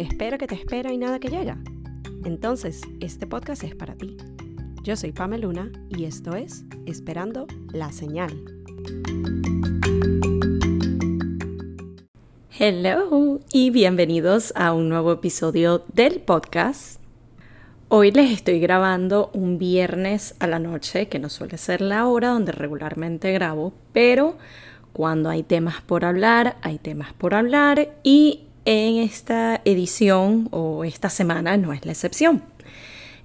espera que te espera y nada que llega. Entonces, este podcast es para ti. Yo soy Pameluna y esto es Esperando la Señal. Hello y bienvenidos a un nuevo episodio del podcast. Hoy les estoy grabando un viernes a la noche, que no suele ser la hora donde regularmente grabo, pero cuando hay temas por hablar, hay temas por hablar y en esta edición o esta semana no es la excepción.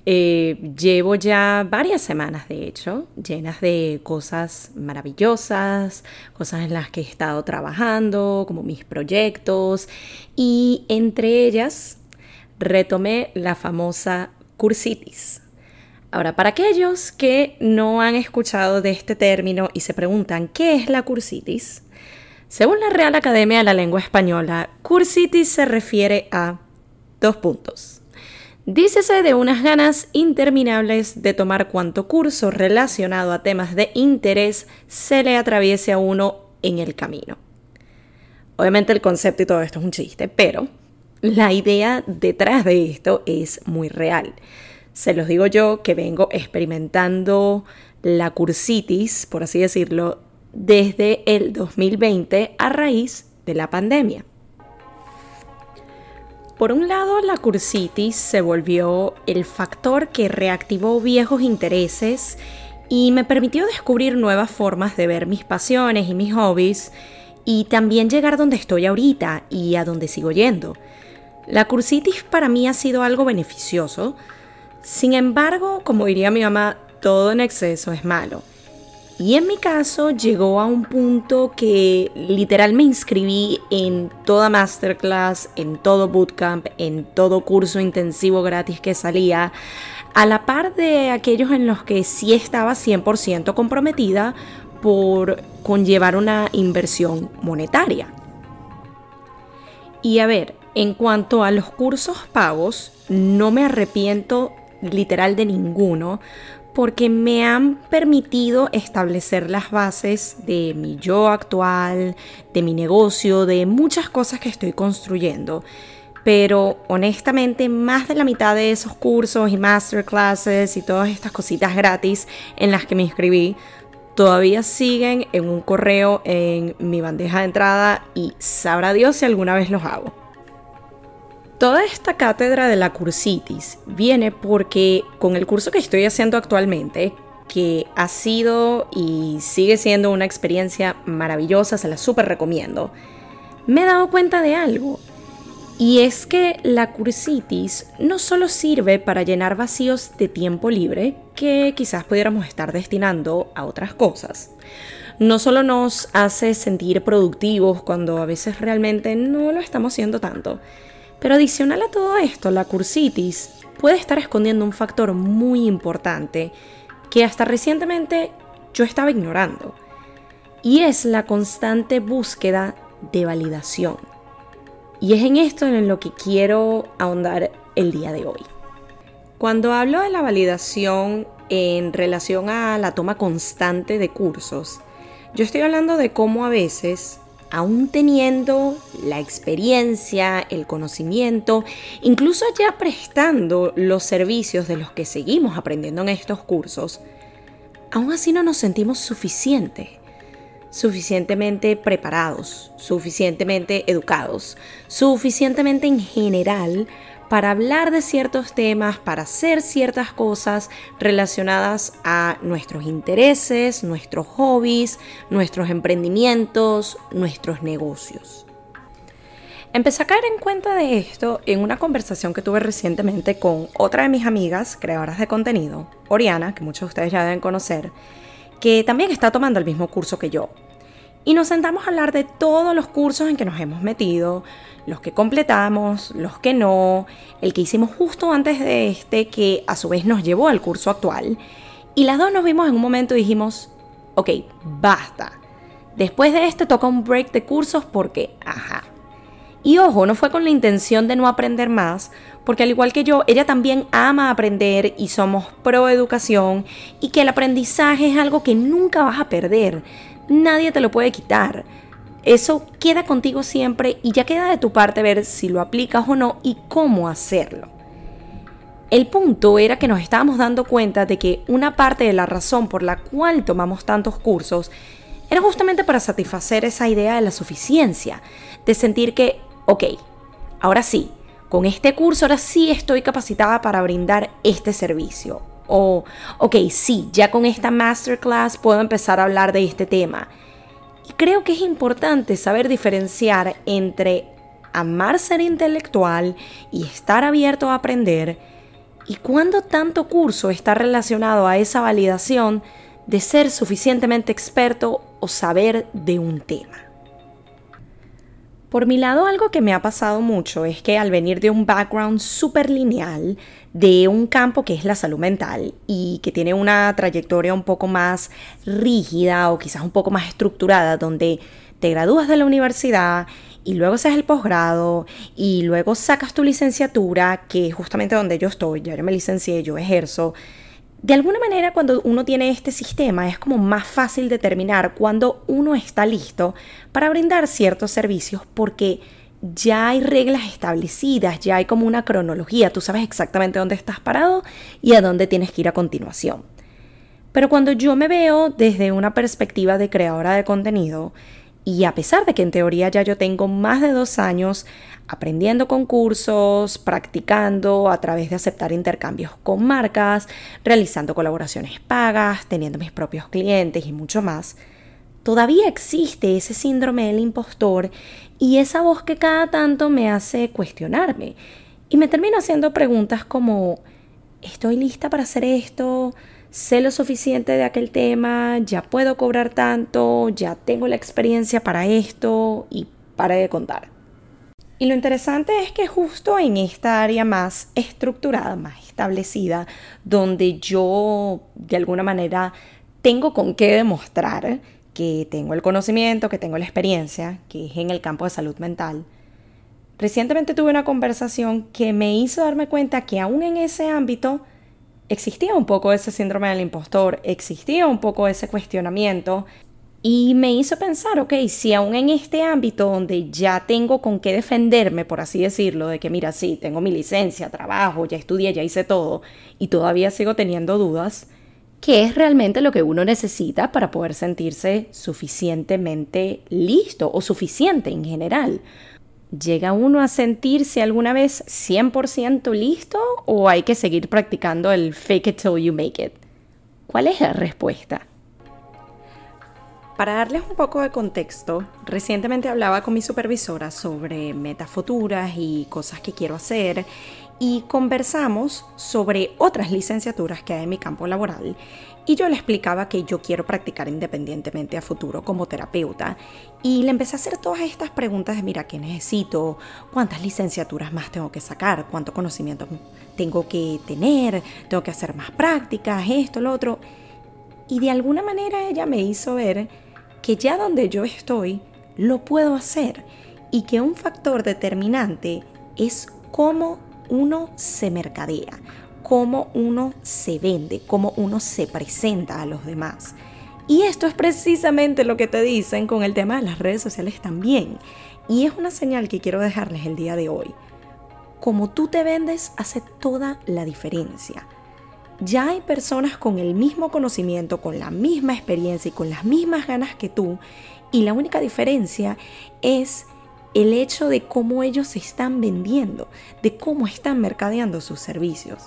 Eh, llevo ya varias semanas, de hecho, llenas de cosas maravillosas, cosas en las que he estado trabajando, como mis proyectos, y entre ellas retomé la famosa cursitis. Ahora, para aquellos que no han escuchado de este término y se preguntan qué es la cursitis, según la Real Academia de la Lengua Española, cursitis se refiere a dos puntos. Dícese de unas ganas interminables de tomar cuanto curso relacionado a temas de interés se le atraviese a uno en el camino. Obviamente el concepto y todo esto es un chiste, pero la idea detrás de esto es muy real. Se los digo yo que vengo experimentando la cursitis, por así decirlo, desde el 2020 a raíz de la pandemia. Por un lado, la cursitis se volvió el factor que reactivó viejos intereses y me permitió descubrir nuevas formas de ver mis pasiones y mis hobbies y también llegar donde estoy ahorita y a donde sigo yendo. La cursitis para mí ha sido algo beneficioso, sin embargo, como diría mi mamá, todo en exceso es malo. Y en mi caso llegó a un punto que literal me inscribí en toda masterclass, en todo bootcamp, en todo curso intensivo gratis que salía, a la par de aquellos en los que sí estaba 100% comprometida por conllevar una inversión monetaria. Y a ver, en cuanto a los cursos pagos, no me arrepiento literal de ninguno, porque me han permitido establecer las bases de mi yo actual, de mi negocio, de muchas cosas que estoy construyendo. Pero honestamente, más de la mitad de esos cursos y masterclasses y todas estas cositas gratis en las que me inscribí, todavía siguen en un correo en mi bandeja de entrada y sabrá Dios si alguna vez los hago. Toda esta cátedra de la cursitis viene porque con el curso que estoy haciendo actualmente, que ha sido y sigue siendo una experiencia maravillosa, se la súper recomiendo, me he dado cuenta de algo. Y es que la cursitis no solo sirve para llenar vacíos de tiempo libre que quizás pudiéramos estar destinando a otras cosas. No solo nos hace sentir productivos cuando a veces realmente no lo estamos haciendo tanto, pero adicional a todo esto, la cursitis puede estar escondiendo un factor muy importante que hasta recientemente yo estaba ignorando. Y es la constante búsqueda de validación. Y es en esto en lo que quiero ahondar el día de hoy. Cuando hablo de la validación en relación a la toma constante de cursos, yo estoy hablando de cómo a veces aún teniendo la experiencia, el conocimiento, incluso ya prestando los servicios de los que seguimos aprendiendo en estos cursos, aún así no nos sentimos suficientes, suficientemente preparados, suficientemente educados, suficientemente en general para hablar de ciertos temas, para hacer ciertas cosas relacionadas a nuestros intereses, nuestros hobbies, nuestros emprendimientos, nuestros negocios. Empecé a caer en cuenta de esto en una conversación que tuve recientemente con otra de mis amigas, creadoras de contenido, Oriana, que muchos de ustedes ya deben conocer, que también está tomando el mismo curso que yo. Y nos sentamos a hablar de todos los cursos en que nos hemos metido, los que completamos, los que no, el que hicimos justo antes de este que a su vez nos llevó al curso actual. Y las dos nos vimos en un momento y dijimos, ok, basta. Después de este toca un break de cursos porque, ajá. Y ojo, no fue con la intención de no aprender más, porque al igual que yo, ella también ama aprender y somos pro educación y que el aprendizaje es algo que nunca vas a perder, nadie te lo puede quitar Eso queda contigo siempre y ya queda de tu parte ver si lo aplicas o no y cómo hacerlo. El punto era que nos estábamos dando cuenta de que una parte de la razón por la cual tomamos tantos cursos era justamente para satisfacer esa idea de la suficiencia, de sentir que, ok, ahora sí, con este curso ahora sí estoy capacitada para brindar este servicio. O, ok, sí, ya con esta masterclass puedo empezar a hablar de este tema. Y creo que es importante saber diferenciar entre amar ser intelectual y estar abierto a aprender ¿Y cuándo tanto curso está relacionado a esa validación de ser suficientemente experto o saber de un tema? Por mi lado, algo que me ha pasado mucho es que al venir de un background súper lineal, de un campo que es la salud mental y que tiene una trayectoria un poco más rígida o quizás un poco más estructurada, donde te gradúas de la universidad y luego haces el posgrado y luego sacas tu licenciatura, que es justamente donde yo estoy, ya yo me licencié, yo ejerzo. De alguna manera cuando uno tiene este sistema es como más fácil determinar cuando uno está listo para brindar ciertos servicios porque ya hay reglas establecidas, ya hay como una cronología, tú sabes exactamente dónde estás parado y a dónde tienes que ir a continuación. Pero cuando yo me veo desde una perspectiva de creadora de contenido, y a pesar de que en teoría ya yo tengo más de dos años aprendiendo concursos, practicando a través de aceptar intercambios con marcas, realizando colaboraciones pagas, teniendo mis propios clientes y mucho más, todavía existe ese síndrome del impostor y esa voz que cada tanto me hace cuestionarme y me termino haciendo preguntas como, ¿estoy lista para hacer esto? Sé lo suficiente de aquel tema, ya puedo cobrar tanto, ya tengo la experiencia para esto y para de contar. Y lo interesante es que justo en esta área más estructurada, más establecida, donde yo de alguna manera tengo con qué demostrar que tengo el conocimiento, que tengo la experiencia, que es en el campo de salud mental, recientemente tuve una conversación que me hizo darme cuenta que aún en ese ámbito existía un poco ese síndrome del impostor, existía un poco ese cuestionamiento y me hizo pensar, ok, si aún en este ámbito donde ya tengo con qué defenderme, por así decirlo, de que mira, sí, tengo mi licencia, trabajo, ya estudié, ya hice todo y todavía sigo teniendo dudas, ¿qué es realmente lo que uno necesita para poder sentirse suficientemente listo o suficiente en general? ¿Llega uno a sentirse alguna vez 100% listo o hay que seguir practicando el fake it till you make it? ¿Cuál es la respuesta? Para darles un poco de contexto, recientemente hablaba con mi supervisora sobre metas futuras y cosas que quiero hacer y conversamos sobre otras licenciaturas que hay en mi campo laboral y yo le explicaba que yo quiero practicar independientemente a futuro como terapeuta. Y le empecé a hacer todas estas preguntas de, mira, ¿qué necesito? ¿Cuántas licenciaturas más tengo que sacar? ¿Cuánto conocimiento tengo que tener? ¿Tengo que hacer más prácticas? Esto, lo otro. Y de alguna manera ella me hizo ver que ya donde yo estoy, lo puedo hacer. Y que un factor determinante es cómo uno se mercadea cómo uno se vende, cómo uno se presenta a los demás. Y esto es precisamente lo que te dicen con el tema de las redes sociales también. Y es una señal que quiero dejarles el día de hoy. Como tú te vendes hace toda la diferencia. Ya hay personas con el mismo conocimiento, con la misma experiencia y con las mismas ganas que tú. Y la única diferencia es el hecho de cómo ellos se están vendiendo, de cómo están mercadeando sus servicios.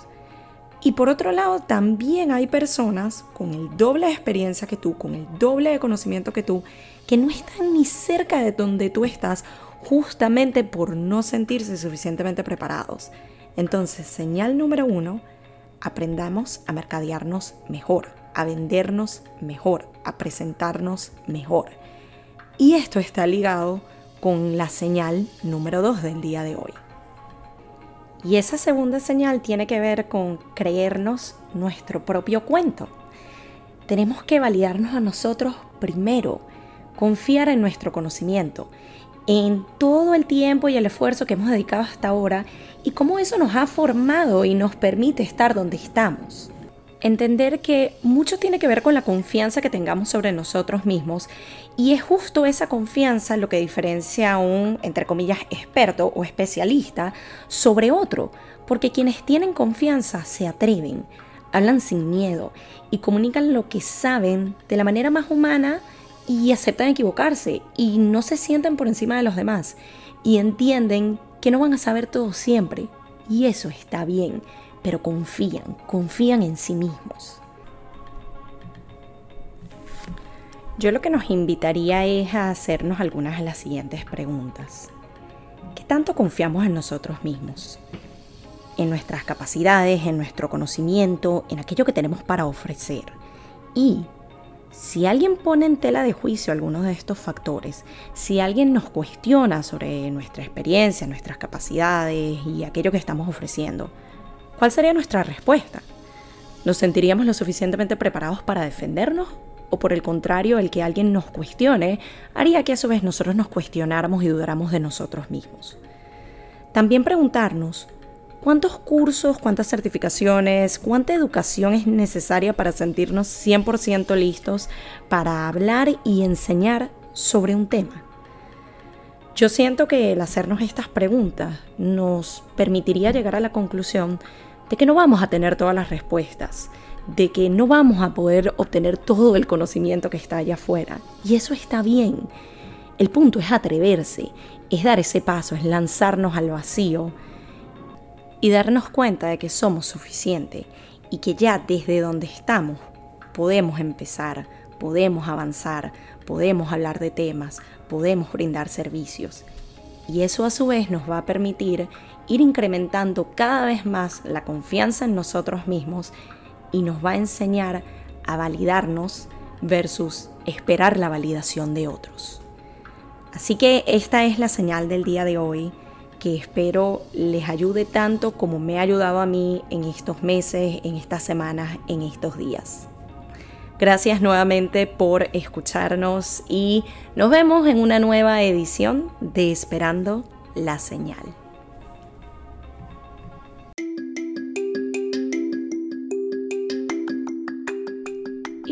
Y por otro lado, también hay personas con el doble de experiencia que tú, con el doble de conocimiento que tú, que no están ni cerca de donde tú estás justamente por no sentirse suficientemente preparados. Entonces, señal número uno, aprendamos a mercadearnos mejor, a vendernos mejor, a presentarnos mejor. Y esto está ligado con la señal número dos del día de hoy. Y esa segunda señal tiene que ver con creernos nuestro propio cuento. Tenemos que validarnos a nosotros primero, confiar en nuestro conocimiento, en todo el tiempo y el esfuerzo que hemos dedicado hasta ahora y cómo eso nos ha formado y nos permite estar donde estamos. Entender que mucho tiene que ver con la confianza que tengamos sobre nosotros mismos. Y es justo esa confianza lo que diferencia a un, entre comillas, experto o especialista sobre otro, porque quienes tienen confianza se atreven, hablan sin miedo y comunican lo que saben de la manera más humana y aceptan equivocarse y no se sienten por encima de los demás y entienden que no van a saber todo siempre. Y eso está bien pero confían, confían en sí mismos. Yo lo que nos invitaría es a hacernos algunas de las siguientes preguntas. ¿Qué tanto confiamos en nosotros mismos? En nuestras capacidades, en nuestro conocimiento, en aquello que tenemos para ofrecer. Y si alguien pone en tela de juicio algunos de estos factores, si alguien nos cuestiona sobre nuestra experiencia, nuestras capacidades y aquello que estamos ofreciendo, ¿Cuál sería nuestra respuesta? ¿Nos sentiríamos lo suficientemente preparados para defendernos? ¿O por el contrario, el que alguien nos cuestione haría que a su vez nosotros nos cuestionáramos y dudáramos de nosotros mismos? También preguntarnos, ¿cuántos cursos, cuántas certificaciones, cuánta educación es necesaria para sentirnos 100% listos para hablar y enseñar sobre un tema? Yo siento que el hacernos estas preguntas nos permitiría llegar a la conclusión de que no vamos a tener todas las respuestas, de que no vamos a poder obtener todo el conocimiento que está allá afuera. Y eso está bien. El punto es atreverse, es dar ese paso, es lanzarnos al vacío y darnos cuenta de que somos suficientes y que ya desde donde estamos podemos empezar, podemos avanzar, podemos hablar de temas, podemos brindar servicios. Y eso a su vez nos va a permitir ir incrementando cada vez más la confianza en nosotros mismos y nos va a enseñar a validarnos versus esperar la validación de otros. Así que esta es la señal del día de hoy que espero les ayude tanto como me ha ayudado a mí en estos meses, en estas semanas, en estos días. Gracias nuevamente por escucharnos y nos vemos en una nueva edición de Esperando la Señal.